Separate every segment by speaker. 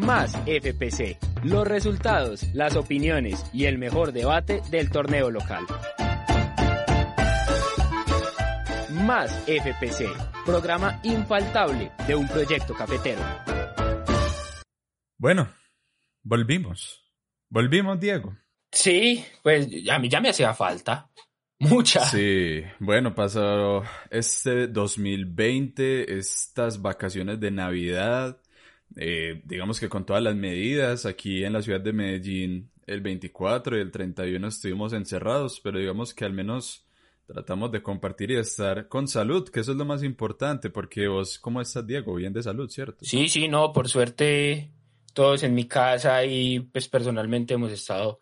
Speaker 1: Más FPC. Los resultados, las opiniones y el mejor debate del torneo local. Más FPC. Programa infaltable de un proyecto cafetero.
Speaker 2: Bueno, volvimos. Volvimos, Diego.
Speaker 3: Sí, pues a mí ya me hacía falta. Mucha.
Speaker 2: Sí, bueno, pasó este 2020, estas vacaciones de Navidad, eh, digamos que con todas las medidas, aquí en la ciudad de Medellín el 24 y el 31 estuvimos encerrados, pero digamos que al menos tratamos de compartir y de estar con salud, que eso es lo más importante, porque vos, ¿cómo estás, Diego? Bien de salud, ¿cierto?
Speaker 3: Sí, sí, no, por suerte todos en mi casa y pues personalmente hemos estado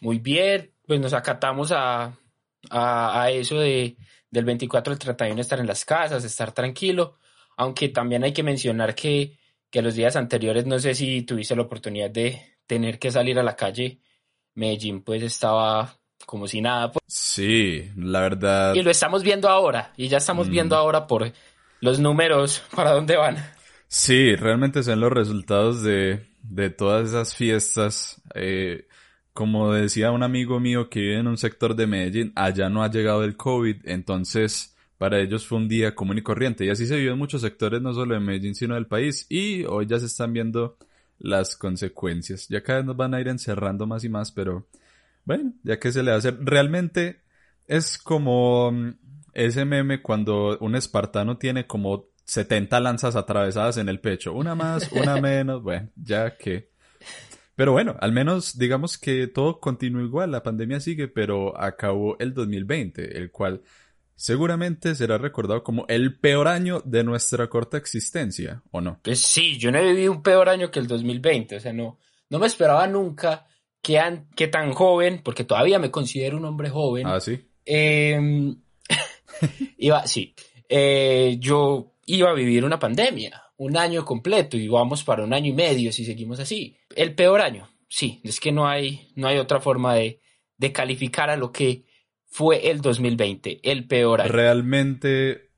Speaker 3: muy bien, pues nos acatamos a a, eso de, del 24 al 31 estar en las casas, estar tranquilo, aunque también hay que mencionar que, que los días anteriores, no sé si tuviste la oportunidad de tener que salir a la calle, Medellín pues estaba como si nada. Pues.
Speaker 2: Sí, la verdad.
Speaker 3: Y lo estamos viendo ahora, y ya estamos viendo mm. ahora por los números para dónde van.
Speaker 2: Sí, realmente son los resultados de, de todas esas fiestas. Eh, como decía un amigo mío que vive en un sector de Medellín, allá no ha llegado el COVID, entonces para ellos fue un día común y corriente. Y así se vivió en muchos sectores, no solo de Medellín, sino del país. Y hoy ya se están viendo las consecuencias. Ya cada vez nos van a ir encerrando más y más, pero bueno, ya que se le hace. Realmente es como mm, ese meme cuando un espartano tiene como 70 lanzas atravesadas en el pecho. Una más, una menos. Bueno, ya que pero bueno, al menos digamos que todo continúa igual, la pandemia sigue, pero acabó el 2020, el cual seguramente será recordado como el peor año de nuestra corta existencia, ¿o no?
Speaker 3: Pues sí, yo no he vivido un peor año que el 2020, o sea, no, no me esperaba nunca que, que tan joven, porque todavía me considero un hombre joven.
Speaker 2: Ah, sí.
Speaker 3: Em, iba, sí, eh, yo iba a vivir una pandemia un año completo y vamos para un año y medio si seguimos así. El peor año, sí, es que no hay, no hay otra forma de, de calificar a lo que fue el 2020, el peor año.
Speaker 2: Realmente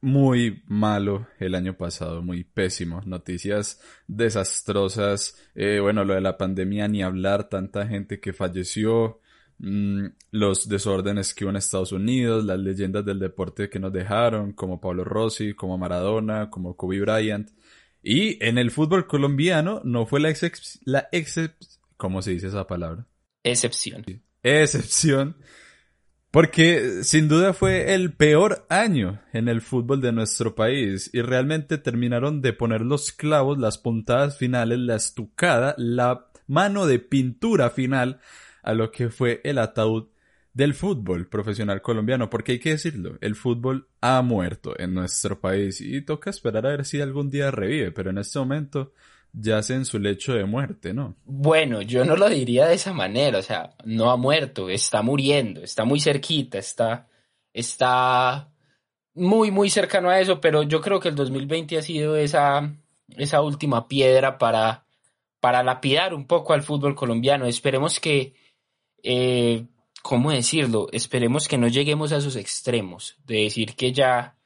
Speaker 2: muy malo el año pasado, muy pésimo. Noticias desastrosas. Eh, bueno, lo de la pandemia, ni hablar, tanta gente que falleció. Mm, los desórdenes que hubo en Estados Unidos, las leyendas del deporte que nos dejaron, como Pablo Rossi, como Maradona, como Kobe Bryant. Y en el fútbol colombiano no fue la excepción, la ¿cómo se dice esa palabra?
Speaker 3: Excepción.
Speaker 2: Excepción. Porque sin duda fue el peor año en el fútbol de nuestro país. Y realmente terminaron de poner los clavos, las puntadas finales, la estucada, la mano de pintura final a lo que fue el ataúd del fútbol profesional colombiano, porque hay que decirlo, el fútbol ha muerto en nuestro país. Y toca esperar a ver si algún día revive, pero en este momento yace en su lecho de muerte, ¿no?
Speaker 3: Bueno, yo no lo diría de esa manera, o sea, no ha muerto, está muriendo, está muy cerquita, está, está muy, muy cercano a eso, pero yo creo que el 2020 ha sido esa, esa última piedra para, para lapidar un poco al fútbol colombiano. Esperemos que eh, ¿cómo decirlo? Esperemos que no lleguemos a esos extremos de decir que ya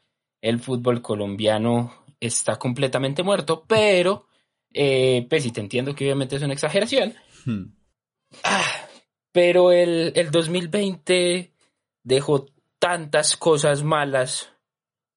Speaker 3: el fútbol colombiano está completamente muerto, pero, eh, pues sí te entiendo que obviamente es una exageración. Hmm. Ah, pero el, el 2020 dejó tantas cosas malas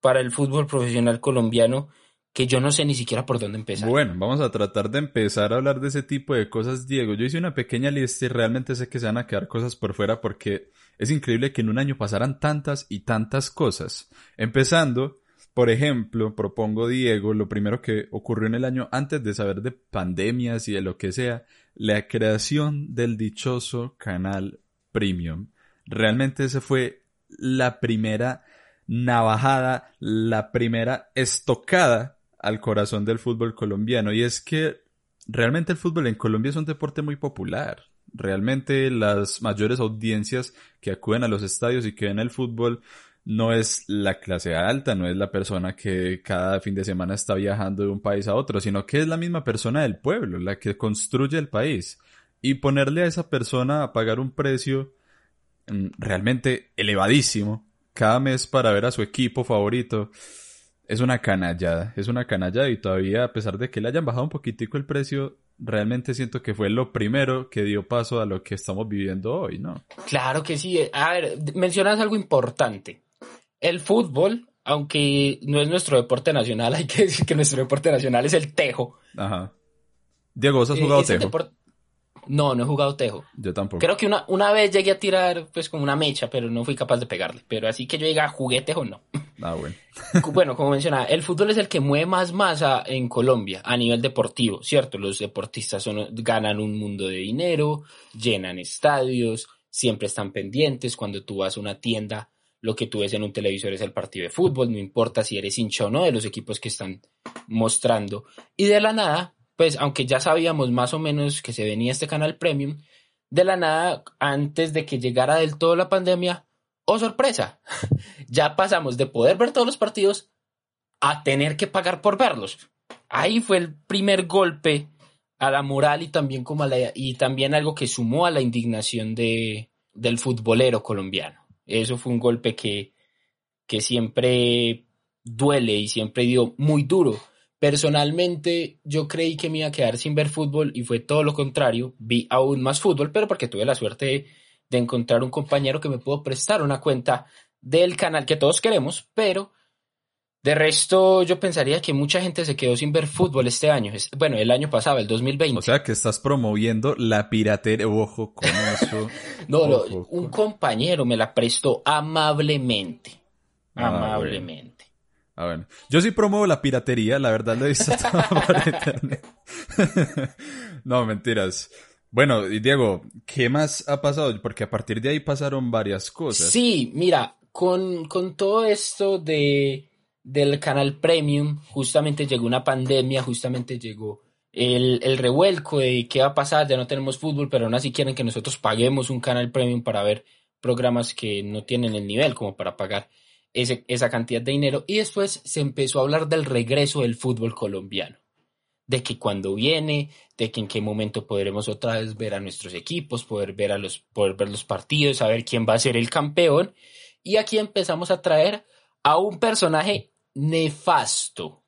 Speaker 3: para el fútbol profesional colombiano que yo no sé ni siquiera por dónde empezar.
Speaker 2: Bueno, vamos a tratar de empezar a hablar de ese tipo de cosas, Diego. Yo hice una pequeña lista y realmente sé que se van a quedar cosas por fuera porque es increíble que en un año pasaran tantas y tantas cosas. Empezando, por ejemplo, propongo, Diego, lo primero que ocurrió en el año antes de saber de pandemias y de lo que sea, la creación del dichoso canal Premium. Realmente ese fue la primera navajada, la primera estocada al corazón del fútbol colombiano y es que realmente el fútbol en Colombia es un deporte muy popular. Realmente las mayores audiencias que acuden a los estadios y que ven el fútbol no es la clase alta, no es la persona que cada fin de semana está viajando de un país a otro, sino que es la misma persona del pueblo, la que construye el país. Y ponerle a esa persona a pagar un precio mm, realmente elevadísimo cada mes para ver a su equipo favorito, es una canallada, es una canallada y todavía a pesar de que le hayan bajado un poquitico el precio, realmente siento que fue lo primero que dio paso a lo que estamos viviendo hoy, ¿no?
Speaker 3: Claro que sí. A ver, mencionas algo importante. El fútbol, aunque no es nuestro deporte nacional, hay que decir que nuestro deporte nacional es el tejo.
Speaker 2: Ajá. Diego, ¿has jugado
Speaker 3: Eh, el
Speaker 2: tejo?
Speaker 3: No, no he jugado tejo.
Speaker 2: Yo tampoco.
Speaker 3: Creo que una, una vez llegué a tirar pues como una mecha, pero no fui capaz de pegarle. Pero así que yo diga jugué tejo, no.
Speaker 2: Ah, bueno.
Speaker 3: Bueno, como mencionaba, el fútbol es el que mueve más masa en Colombia a nivel deportivo, ¿cierto? Los deportistas son- ganan un mundo de dinero, llenan estadios, siempre están pendientes. Cuando tú vas a una tienda, lo que tú ves en un televisor es el partido de fútbol, no importa si eres hincha o no de los equipos que están mostrando. Y de la nada, pues aunque ya sabíamos más o menos que se venía este canal premium, de la nada, antes de que llegara del todo la pandemia, oh sorpresa, ya pasamos de poder ver todos los partidos a tener que pagar por verlos. Ahí fue el primer golpe a la moral y también como a la, y también algo que sumó a la indignación de, del futbolero colombiano. Eso fue un golpe que, que siempre duele y siempre dio muy duro. Personalmente, yo creí que me iba a quedar sin ver fútbol y fue todo lo contrario. Vi aún más fútbol, pero porque tuve la suerte de, encontrar un compañero que me pudo prestar una cuenta del canal que todos queremos, pero de resto yo pensaría que mucha gente se quedó sin ver fútbol este año. Es- Bueno, el año pasado, el 2020.
Speaker 2: O sea que estás promoviendo la piratería. Ojo con eso.
Speaker 3: no, un
Speaker 2: con-
Speaker 3: compañero me la prestó amablemente.
Speaker 2: Ah,
Speaker 3: amablemente.
Speaker 2: Ah, bueno. Yo sí promuevo la piratería, la verdad lo he visto todo por internet. no, mentiras. Bueno, y Diego, ¿qué más ha pasado? Porque a partir de ahí pasaron varias cosas.
Speaker 3: Sí, mira, con, con todo esto de, del canal premium, justamente llegó una pandemia, justamente llegó el, el revuelco de qué va a pasar, ya no tenemos fútbol, pero aún así quieren que nosotros paguemos un canal premium para ver programas que no tienen el nivel como para pagar ese- esa cantidad de dinero. Y después se empezó a hablar del regreso del fútbol colombiano de que cuando viene, de que en qué momento podremos otra vez ver a nuestros equipos, poder ver a los, poder ver los partidos, saber quién va a ser el campeón. Y aquí empezamos a traer a un personaje nefasto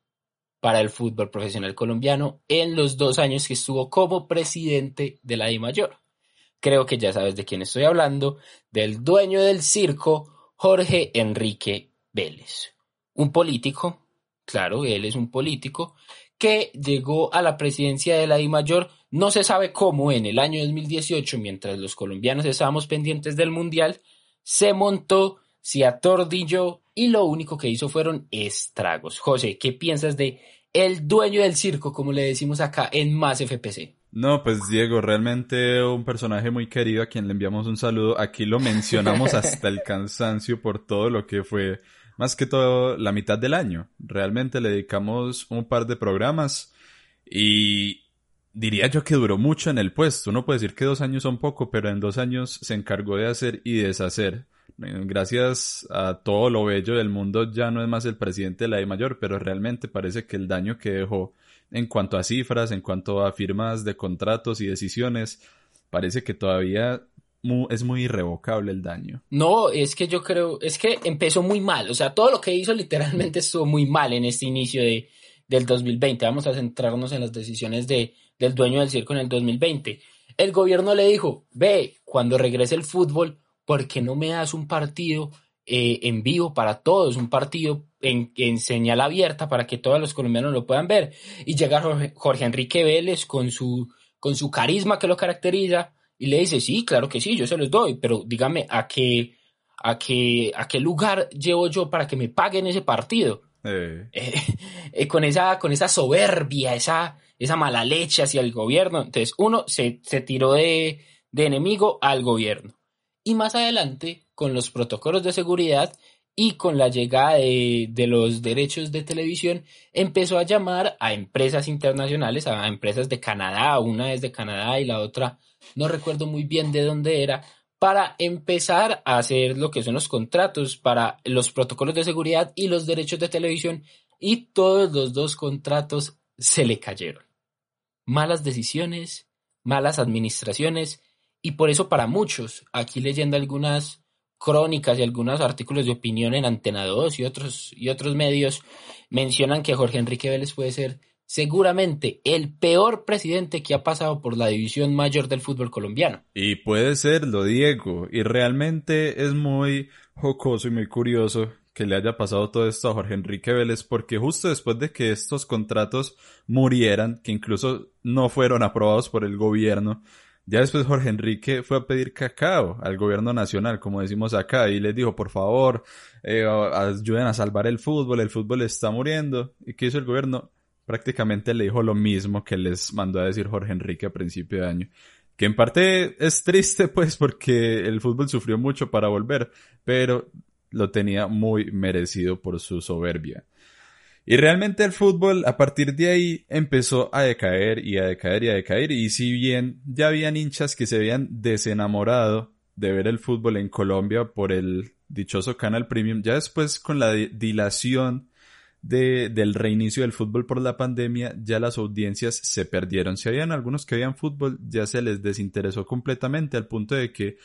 Speaker 3: para el fútbol profesional colombiano en los dos años que estuvo como presidente de la I Mayor. Creo que ya sabes de quién estoy hablando, del dueño del circo, Jorge Enrique Vélez. Un político, claro, él es un político, que llegó a la presidencia de la I Mayor, no se sabe cómo, en el año 2018, mientras los colombianos estábamos pendientes del Mundial, se montó, se atordilló y lo único que hizo fueron estragos. José, ¿qué piensas de el dueño del circo, como le decimos acá en Más FPC?
Speaker 2: No, pues Diego, realmente un personaje muy querido a quien le enviamos un saludo. Aquí lo mencionamos hasta el cansancio por todo lo que fue, más que todo, la mitad del año. Realmente le dedicamos un par de programas y diría yo que duró mucho en el puesto. Uno puede decir que dos años son poco, pero en dos años se encargó de hacer y deshacer. Gracias a todo lo bello del mundo ya no es más el presidente de la I mayor, pero realmente parece que el daño que dejó en cuanto a cifras, en cuanto a firmas de contratos y decisiones, parece que todavía es muy irrevocable el daño.
Speaker 3: No, es que yo creo, es que empezó muy mal, o sea, todo lo que hizo literalmente estuvo muy mal en este inicio de, del 2020. Vamos a centrarnos en las decisiones de, del dueño del circo en el 2020. El gobierno le dijo, ve, cuando regrese el fútbol, ¿por qué no me das un partido eh, en vivo para todos? Un partido en, en señal abierta para que todos los colombianos lo puedan ver. Y llega Jorge, Jorge Enrique Vélez con su, con su carisma que lo caracteriza y le dice, sí, claro que sí, yo se los doy, pero dígame a qué, a qué, a qué lugar llevo yo para que me paguen ese partido.
Speaker 2: Eh,
Speaker 3: eh, con, esa, con esa soberbia, esa, esa mala leche hacia el gobierno. Entonces, uno se, se tiró de, de enemigo al gobierno. Y más adelante, con los protocolos de seguridad y con la llegada de, los derechos de televisión, empezó a llamar a empresas internacionales, a empresas de Canadá, una es de Canadá y la otra no recuerdo muy bien de dónde era, para empezar a hacer lo que son los contratos para los protocolos de seguridad y los derechos de televisión y todos los dos contratos se le cayeron. Malas decisiones, malas administraciones y por eso para muchos, aquí leyendo algunas crónicas y algunos artículos de opinión en Antena 2 y otros, y otros medios mencionan que Jorge Enrique Vélez puede ser seguramente el peor presidente que ha pasado por la división mayor del fútbol colombiano.
Speaker 2: Y puede serlo, Diego. Y realmente es muy jocoso y muy curioso que le haya pasado todo esto a Jorge Enrique Vélez, porque justo después de que estos contratos murieran, que incluso no fueron aprobados por el gobierno, ya después Jorge Enrique fue a pedir cacao al gobierno nacional, como decimos acá, y les dijo, por favor, eh, ayuden a salvar el fútbol, el fútbol está muriendo. ¿Y qué hizo el gobierno? Prácticamente le dijo lo mismo que les mandó a decir Jorge Enrique a principio de año. Que en parte es triste, pues, porque el fútbol sufrió mucho para volver, pero lo tenía muy merecido por su soberbia. Y realmente el fútbol a partir de ahí empezó a decaer y a decaer y a decaer. Y si bien ya habían hinchas que se habían desenamorado de ver el fútbol en Colombia por el dichoso Canal Premium, ya después con la dilación de, del reinicio del fútbol por la pandemia, ya las audiencias se perdieron. Si habían algunos que veían fútbol, ya se les desinteresó completamente al punto de que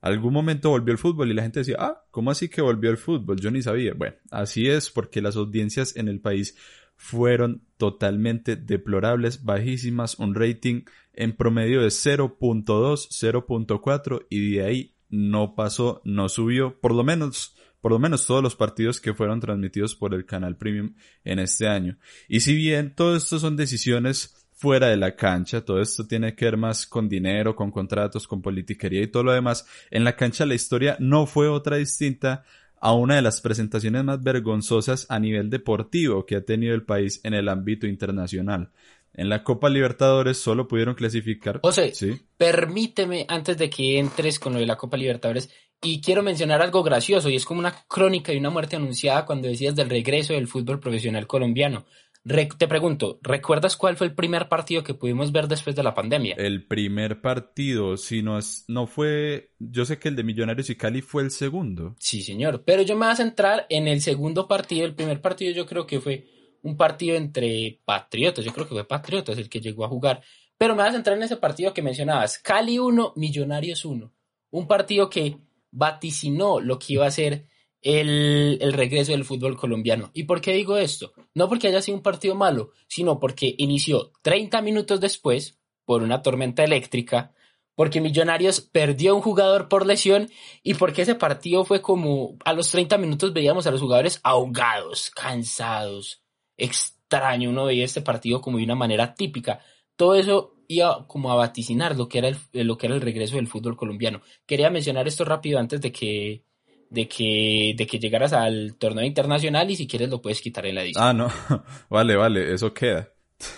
Speaker 2: algún momento volvió el fútbol y la gente decía, ah, ¿cómo así que volvió el fútbol? Yo ni sabía. Bueno, así es porque las audiencias en el país fueron totalmente deplorables, bajísimas, un rating en promedio de 0.2, 0.4 y de ahí no pasó, no subió, por lo menos por lo menos todos los partidos que fueron transmitidos por el canal Premium en este año. Y si bien todo esto son decisiones fuera de la cancha. Todo esto tiene que ver más con dinero, con contratos, con politiquería y todo lo demás. En la cancha la historia no fue otra distinta a una de las presentaciones más vergonzosas a nivel deportivo que ha tenido el país en el ámbito internacional. En la Copa Libertadores solo pudieron clasificar.
Speaker 3: José, ¿sí? permíteme antes de que entres con lo de la Copa Libertadores y quiero mencionar algo gracioso y es como una crónica y una muerte anunciada cuando decías del regreso del fútbol profesional colombiano te pregunto, ¿recuerdas cuál fue el primer partido que pudimos ver después de la pandemia?
Speaker 2: El primer partido, si no es, no fue, yo sé que el de Millonarios y Cali fue el segundo.
Speaker 3: Sí, señor, pero yo me voy a centrar en el segundo partido. El primer partido yo creo que fue un partido entre Patriotas, yo creo que fue Patriotas el que llegó a jugar. Pero me voy a centrar en ese partido que mencionabas, Cali 1, Millonarios 1. Un partido que vaticinó lo que iba a ser el, regreso del fútbol colombiano. ¿Y por qué digo esto? No porque haya sido un partido malo, sino porque inició 30 minutos después por una tormenta eléctrica, porque Millonarios perdió un jugador por lesión y porque ese partido fue como a los 30 minutos veíamos a los jugadores ahogados, cansados, extraño, uno veía este partido como de una manera típica. Todo eso iba como a vaticinar lo que era lo que era el regreso del fútbol colombiano. Quería mencionar esto rápido antes de que de que, de que llegaras al torneo internacional y si quieres lo puedes quitar en la edición.
Speaker 2: Ah, no. vale, vale, eso queda.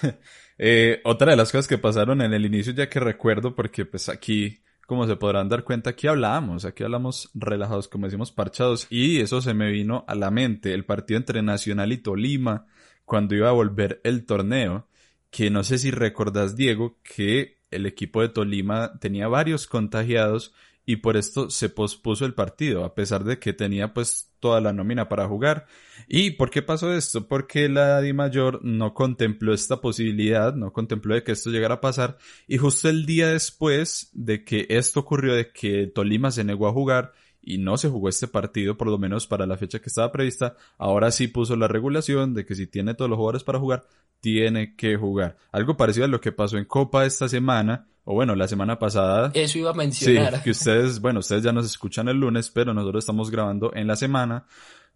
Speaker 2: eh, otra de las cosas que pasaron en el inicio, ya que recuerdo, porque pues aquí, como se podrán dar cuenta, aquí hablamos, aquí hablamos relajados, como decimos, parchados, y eso se me vino a la mente, el partido entre Nacional y Tolima, cuando iba a volver el torneo, que no sé si recordás, Diego, que el equipo de Tolima tenía varios contagiados y por esto se pospuso el partido, a pesar de que tenía pues toda la nómina para jugar. ¿Y por qué pasó esto? Porque la Di Mayor no contempló esta posibilidad, no contempló de que esto llegara a pasar, y justo el día después de que esto ocurrió, de que Tolima se negó a jugar, y no se jugó este partido, por lo menos para la fecha que estaba prevista, ahora sí puso la regulación de que si tiene todos los jugadores para jugar, tiene que jugar. Algo parecido a lo que pasó en Copa esta semana, o bueno, la semana pasada.
Speaker 3: Eso iba a mencionar.
Speaker 2: Sí, que ustedes, bueno, ustedes ya nos escuchan el lunes, pero nosotros estamos grabando en la semana,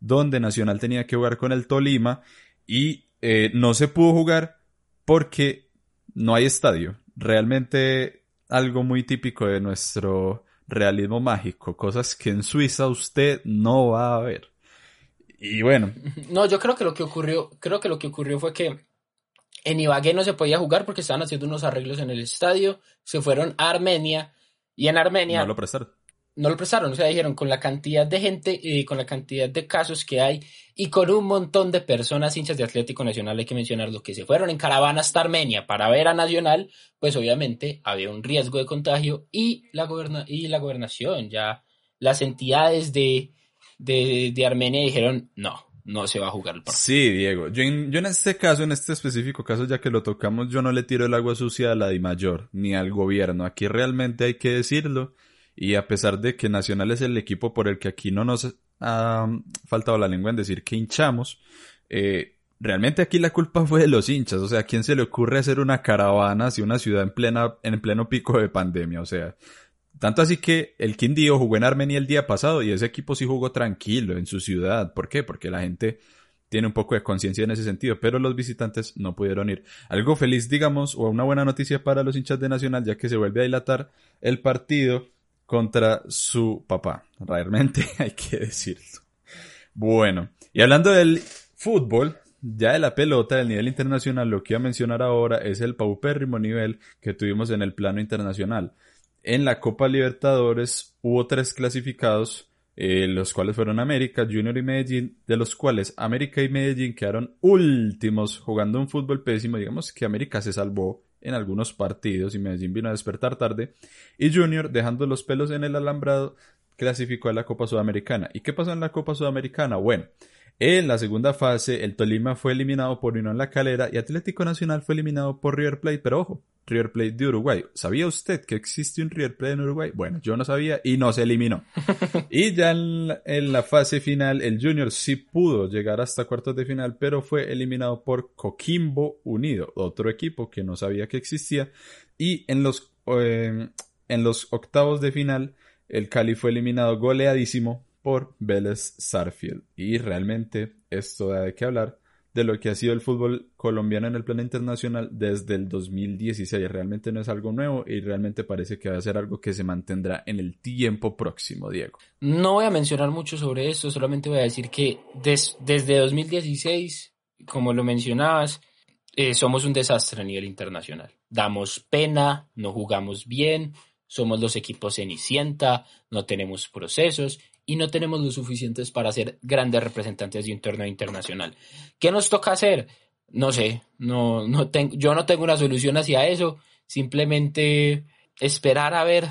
Speaker 2: donde Nacional tenía que jugar con el Tolima y eh, no se pudo jugar porque no hay estadio. Realmente algo muy típico de nuestro realismo mágico, cosas que en Suiza usted no va a ver. Y bueno.
Speaker 3: No, yo creo que lo que ocurrió, creo que lo que ocurrió fue que en Ibagué no se podía jugar porque estaban haciendo unos arreglos en el estadio, se fueron a Armenia y en Armenia...
Speaker 2: No lo prestaron.
Speaker 3: No lo prestaron, o sea, dijeron con la cantidad de gente, y con la cantidad de casos que hay y con un montón de personas hinchas de Atlético Nacional, hay que mencionar lo que se fueron en caravana hasta Armenia para ver a Nacional, pues obviamente había un riesgo de contagio y la, goberna y la gobernación, ya las entidades de, de, de Armenia dijeron no, no se va a jugar el partido.
Speaker 2: Sí, Diego. Yo en, en este caso, en este específico caso, ya que lo tocamos, yo no le tiro el agua sucia a la Di Mayor ni al gobierno. Aquí realmente hay que decirlo Y a pesar de que Nacional es el equipo por el que aquí no nos ha faltado la lengua en decir que hinchamos, eh, realmente aquí la culpa fue de los hinchas. O sea, ¿a quién se le ocurre hacer una caravana hacia una ciudad en plena, en pleno pico de pandemia? O sea, tanto así que el Quindío jugó en Armenia el día pasado y ese equipo sí jugó tranquilo en su ciudad. ¿Por qué? Porque la gente tiene un poco de conciencia en ese sentido, pero los visitantes no pudieron ir. Algo feliz, digamos, o una buena noticia para los hinchas de Nacional, ya que se vuelve a dilatar el partido contra su papá. Realmente hay que decirlo. Bueno, y hablando del fútbol, ya de la pelota del nivel internacional, lo que iba a mencionar ahora es el paupérrimo nivel que tuvimos en el plano internacional. En la Copa Libertadores hubo tres clasificados, eh, los cuales fueron América, Junior y Medellín, de los cuales América y Medellín quedaron últimos jugando un fútbol pésimo. Digamos que América se salvó en algunos partidos y Medellín vino a despertar tarde. Y Junior, dejando los pelos en el alambrado, clasificó a la Copa Sudamericana. ¿Y qué pasó en la Copa Sudamericana? Bueno, en la segunda fase, el Tolima fue eliminado por Unión La Calera y Atlético Nacional fue eliminado por River Plate, pero ojo, River Plate de Uruguay. ¿Sabía usted que existe un River Plate en Uruguay? Bueno, yo no sabía y no se eliminó. y ya en la, fase final, el Junior sí pudo llegar hasta cuartos de final, pero fue eliminado por Coquimbo Unido, otro equipo que no sabía que existía. Y en los, eh, en los octavos de final, el Cali fue eliminado goleadísimo por Vélez Sarfield. Y realmente esto da de qué hablar de lo que ha sido el fútbol colombiano en el plano internacional desde el 2016. Realmente no es algo nuevo y realmente parece que va a ser algo que se mantendrá en el tiempo próximo, Diego.
Speaker 3: No voy a mencionar mucho sobre esto, solamente voy a decir que desde 2016, como lo mencionabas, eh, somos un desastre a nivel internacional. Damos pena, no jugamos bien, somos los equipos cenicienta, no tenemos procesos y no tenemos lo suficientes para ser grandes representantes de un torneo internacional. ¿Qué nos toca hacer? No sé, no, no yo no tengo una solución hacia eso, simplemente esperar a ver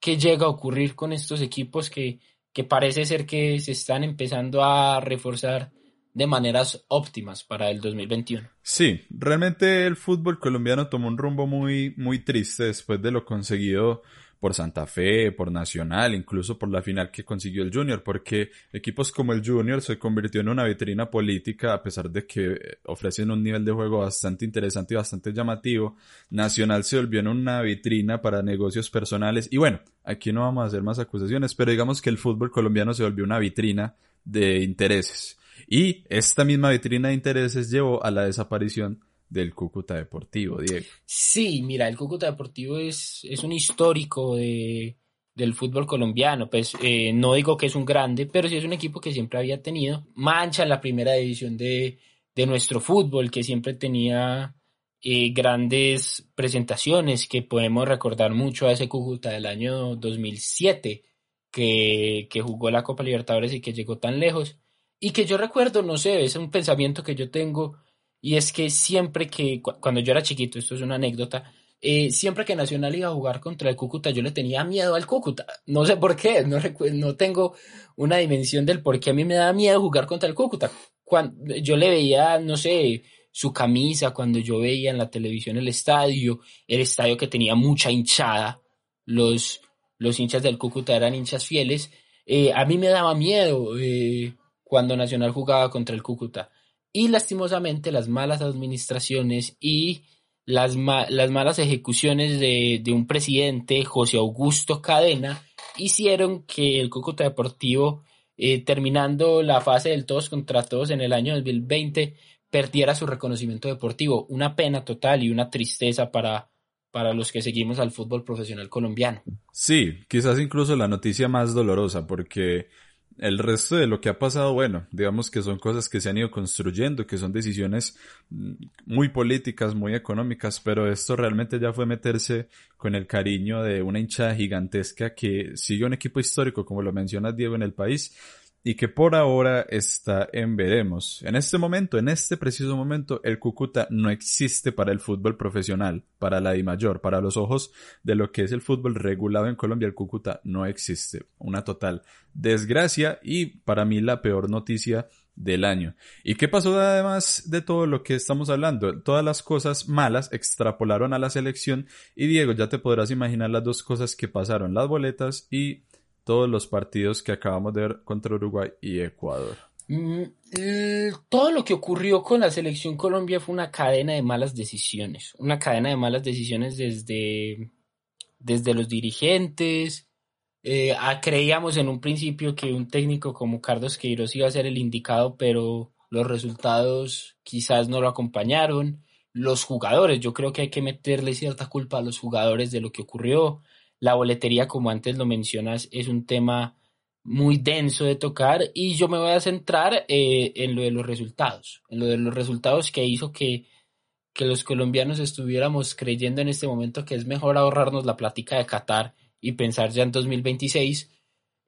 Speaker 3: qué llega a ocurrir con estos equipos que, que parece ser que se están empezando a reforzar de maneras óptimas para el 2021.
Speaker 2: Sí, realmente el fútbol colombiano tomó un rumbo muy, muy triste después de lo conseguido por Santa Fe, por Nacional, incluso por la final que consiguió el Junior, porque equipos como el Junior se convirtió en una vitrina política a pesar de que ofrecen un nivel de juego bastante interesante y bastante llamativo. Nacional se volvió en una vitrina para negocios personales y bueno, aquí no vamos a hacer más acusaciones, pero digamos que el fútbol colombiano se volvió una vitrina de intereses. Y esta misma vitrina de intereses llevó a la desaparición del Cúcuta Deportivo, Diego.
Speaker 3: Sí, mira, el Cúcuta Deportivo es, es un histórico de, del fútbol colombiano. Pues eh, no digo que es un grande, pero sí es un equipo que siempre había tenido. Mancha en la primera división de, de nuestro fútbol, que siempre tenía eh, grandes presentaciones, que podemos recordar mucho a ese Cúcuta del año 2007, que, que jugó la Copa Libertadores y que llegó tan lejos. Y que yo recuerdo, no sé, es un pensamiento que yo tengo y es que siempre que, cuando yo era chiquito, esto es una anécdota, eh, siempre que Nacional iba a jugar contra el Cúcuta, yo le tenía miedo al Cúcuta. No sé por qué, no, no tengo una dimensión del por qué a mí me da miedo jugar contra el Cúcuta. Cuando yo le veía, no sé, su camisa, cuando yo veía en la televisión el estadio, el estadio que tenía mucha hinchada, los, los hinchas del Cúcuta eran hinchas fieles, eh, a mí me daba miedo eh, cuando Nacional jugaba contra el Cúcuta. Y lastimosamente las malas administraciones y las, las malas ejecuciones de, un presidente, José Augusto Cadena, hicieron que el Cúcuta Deportivo, eh, terminando la fase del todos contra todos en el año 2020, perdiera su reconocimiento deportivo. Una pena total y una tristeza para, para los que seguimos al fútbol profesional colombiano.
Speaker 2: Sí, quizás incluso la noticia más dolorosa, porque el resto de lo que ha pasado, bueno, digamos que son cosas que se han ido construyendo, que son decisiones mm, muy políticas, muy económicas, pero esto realmente ya fue meterse con el cariño de una hinchada gigantesca que sigue un equipo histórico, como lo mencionas Diego, en el país y que por ahora está en veremos. En este momento, en este preciso momento, el Cúcuta no existe para el fútbol profesional, para la I mayor, para los ojos de lo que es el fútbol regulado en Colombia, el Cúcuta no existe. Una total desgracia y para mí la peor noticia del año. ¿Y qué pasó además de todo lo que estamos hablando? Todas las cosas malas extrapolaron a la selección y Diego, ya te podrás imaginar las dos cosas que pasaron, las boletas y todos los partidos que acabamos de ver contra Uruguay y Ecuador.
Speaker 3: Mm, todo lo que ocurrió con la selección Colombia fue una cadena de malas decisiones, una cadena de malas decisiones desde, desde los dirigentes. Eh, creíamos en un principio que un técnico como Carlos Queiroz iba a ser el indicado, pero los resultados quizás no lo acompañaron. Los jugadores, yo creo que hay que meterle cierta culpa a los jugadores de lo que ocurrió. La boletería, como antes lo mencionas, es un tema muy denso de tocar y yo me voy a centrar eh, en lo de los resultados, en lo de los resultados que hizo que, que los colombianos estuviéramos creyendo en este momento que es mejor ahorrarnos la plática de Qatar y pensar ya en 2026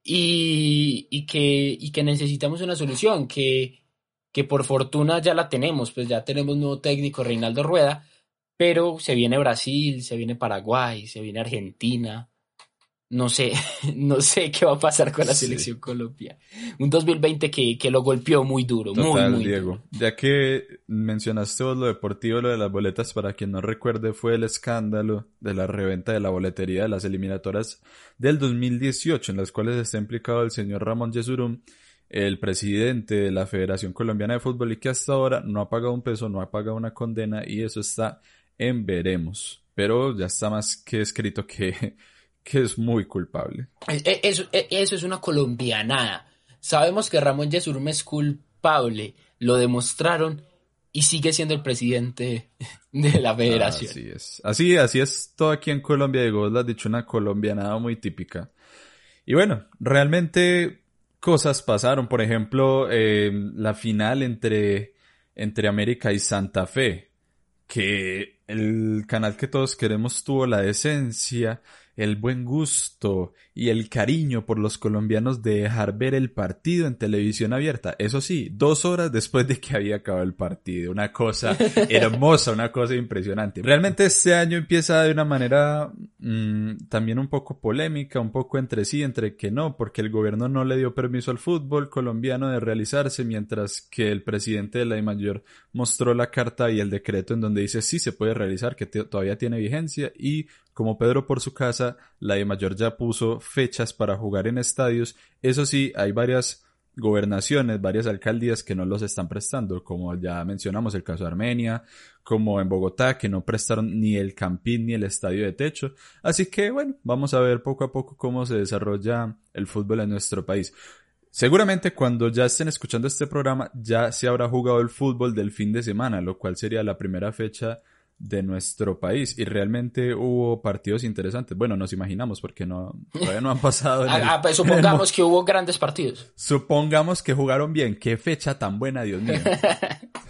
Speaker 3: y, y, que, y que necesitamos una solución, que, que por fortuna ya la tenemos, pues ya tenemos nuevo técnico, Reinaldo Rueda, pero se viene Brasil, se viene Paraguay, se viene Argentina, no sé, no sé qué va a pasar con la selección Colombia. Un 2020 que, que lo golpeó muy duro, muy, muy
Speaker 2: Diego. Ya que mencionaste lo deportivo, lo de las boletas, para quien no recuerde, fue el escándalo de la reventa de la boletería de las eliminatorias del 2018, en las cuales está implicado el señor Ramón Yesurum, el presidente de la Federación Colombiana de Fútbol, y que hasta ahora no ha pagado un peso, no ha pagado una condena, y eso está en veremos. Pero ya está más que escrito que que es muy culpable.
Speaker 3: Eso, eso es una colombianada. Sabemos que Ramón Yesurme es culpable, lo demostraron y sigue siendo el presidente de la federación.
Speaker 2: Así es. Así, así es todo aquí en Colombia, Diego, lo has dicho, una colombianada muy típica. Y bueno, realmente cosas pasaron. Por ejemplo, eh, la final entre, entre América y Santa Fe, que el canal que todos queremos tuvo la decencia el buen gusto y el cariño por los colombianos de dejar ver el partido en televisión abierta. Eso sí, dos horas después de que había acabado el partido. Una cosa hermosa, una cosa impresionante. Realmente este año empieza de una manera mm, también un poco polémica, un poco entre sí, entre que no, porque el gobierno no le dio permiso al fútbol colombiano de realizarse, mientras que el presidente de la mayor mostró la carta y el decreto en donde dice sí se puede realizar, que todavía tiene vigencia y como Pedro por su casa, la de Mayor ya puso fechas para jugar en estadios. Eso sí, hay varias gobernaciones, varias alcaldías que no los están prestando, como ya mencionamos el caso de Armenia, como en Bogotá, que no prestaron ni el campín ni el estadio de techo. Así que bueno, vamos a ver poco a poco cómo se desarrolla el fútbol en nuestro país. Seguramente cuando ya estén escuchando este programa ya se habrá jugado el fútbol del fin de semana, lo cual sería la primera fecha de nuestro país y realmente hubo partidos interesantes. Bueno, nos imaginamos porque no todavía no han pasado.
Speaker 3: Ah, ah, pues supongamos que hubo grandes partidos.
Speaker 2: Supongamos que jugaron bien. Qué fecha tan buena, Dios mío.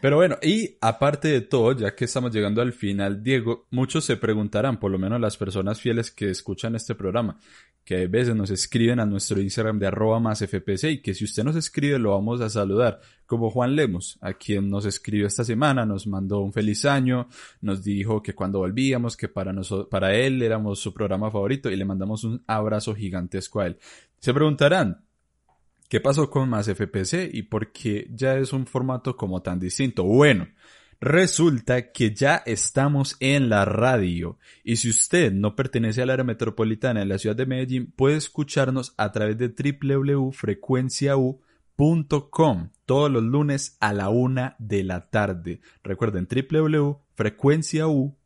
Speaker 2: Pero bueno, y aparte de todo, ya que estamos llegando al final, Diego, muchos se preguntarán, por lo menos las personas fieles que escuchan este programa, que a veces nos escriben a nuestro Instagram de arroba más FPC y que si usted nos escribe lo vamos a saludar, como Juan Lemos, a quien nos escribió esta semana, nos mandó un feliz año, nos dijo que cuando volvíamos, que para, nosotros, para él éramos su programa favorito y le mandamos un abrazo gigantesco a él. Se preguntarán, ¿qué pasó con más FPC y por qué ya es un formato como tan distinto? Bueno, Resulta que ya estamos en la radio y si usted no pertenece al área metropolitana de la ciudad de Medellín, puede escucharnos a través de www.frecuenciau.com todos los lunes a la una de la tarde. Recuerden www.frecuenciau.com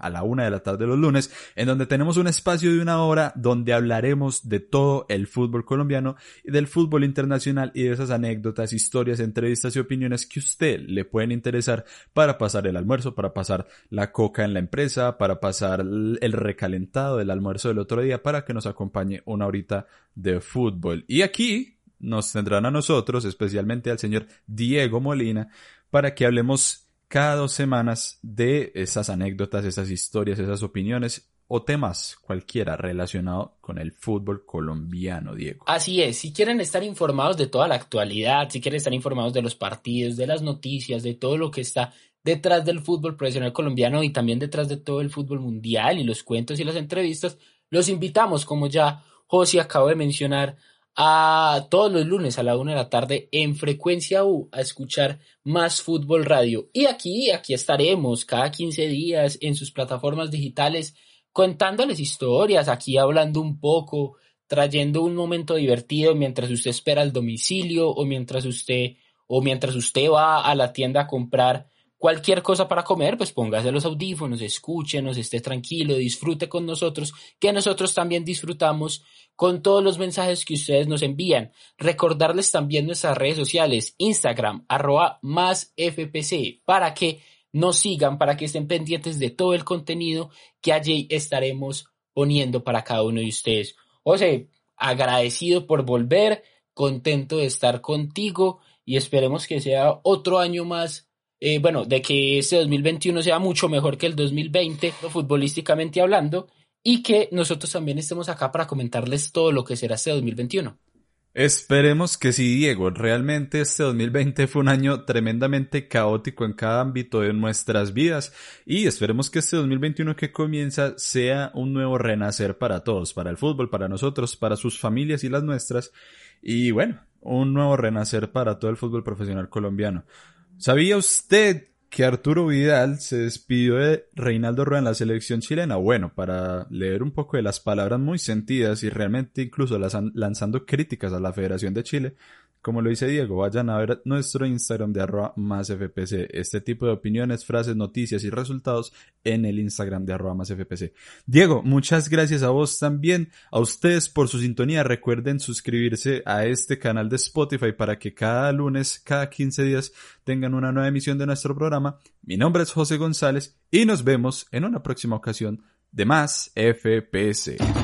Speaker 2: a la una de la tarde los lunes, en donde tenemos un espacio de una hora donde hablaremos de todo el fútbol colombiano y del fútbol internacional y de esas anécdotas, historias, entrevistas y opiniones que usted le pueden interesar para pasar el almuerzo, para pasar la coca en la empresa, para pasar el recalentado del almuerzo del otro día, para que nos acompañe una horita de fútbol. Y aquí nos tendrán a nosotros, especialmente al señor Diego Molina, para que hablemos cada dos semanas de esas anécdotas, esas historias, esas opiniones o temas cualquiera relacionado con el fútbol colombiano, Diego.
Speaker 3: Así es, si quieren estar informados de toda la actualidad, si quieren estar informados de los partidos, de las noticias, de todo lo que está detrás del fútbol profesional colombiano y también detrás de todo el fútbol mundial y los cuentos y las entrevistas, los invitamos, como ya José acabo de mencionar, a todos los lunes a la una de la tarde en Frecuencia U a escuchar más Fútbol Radio. Y aquí, aquí estaremos cada 15 días en sus plataformas digitales contándoles historias, aquí hablando un poco, trayendo un momento divertido mientras usted espera el domicilio o mientras usted o mientras usted va a la tienda a comprar cualquier cosa para comer, pues póngase los audífonos, escúchenos, esté tranquilo, disfrute con nosotros, que nosotros también disfrutamos con todos los mensajes que ustedes nos envían. Recordarles también nuestras redes sociales, Instagram, arroba más FPC, para que nos sigan, para que estén pendientes de todo el contenido que allí estaremos poniendo para cada uno de ustedes. Sea, agradecido por volver, contento de estar contigo y esperemos que sea otro año más eh, bueno, de que este 2021 sea mucho mejor que el 2020, futbolísticamente hablando, y que nosotros también estemos acá para comentarles todo lo que será este 2021.
Speaker 2: Esperemos que sí, Diego. Realmente este 2020 fue un año tremendamente caótico en cada ámbito de nuestras vidas y esperemos que este 2021 que comienza sea un nuevo renacer para todos, para el fútbol, para nosotros, para sus familias y las nuestras y bueno, un nuevo renacer para todo el fútbol profesional colombiano. ¿Sabía usted que Arturo Vidal se despidió de Reinaldo Rueda en la selección chilena? Bueno, para leer un poco de las palabras muy sentidas y realmente incluso lanzando críticas a la Federación de Chile, como lo dice Diego, vayan a ver nuestro Instagram de arroba más FPC. Este tipo de opiniones, frases, noticias y resultados en el Instagram de arroba más FPC. Diego, muchas gracias a vos también, a ustedes por su sintonía. Recuerden suscribirse a este canal de Spotify para que cada lunes, cada 15 días tengan una nueva emisión de nuestro programa. Mi nombre es José González y nos vemos en una próxima ocasión de más FPC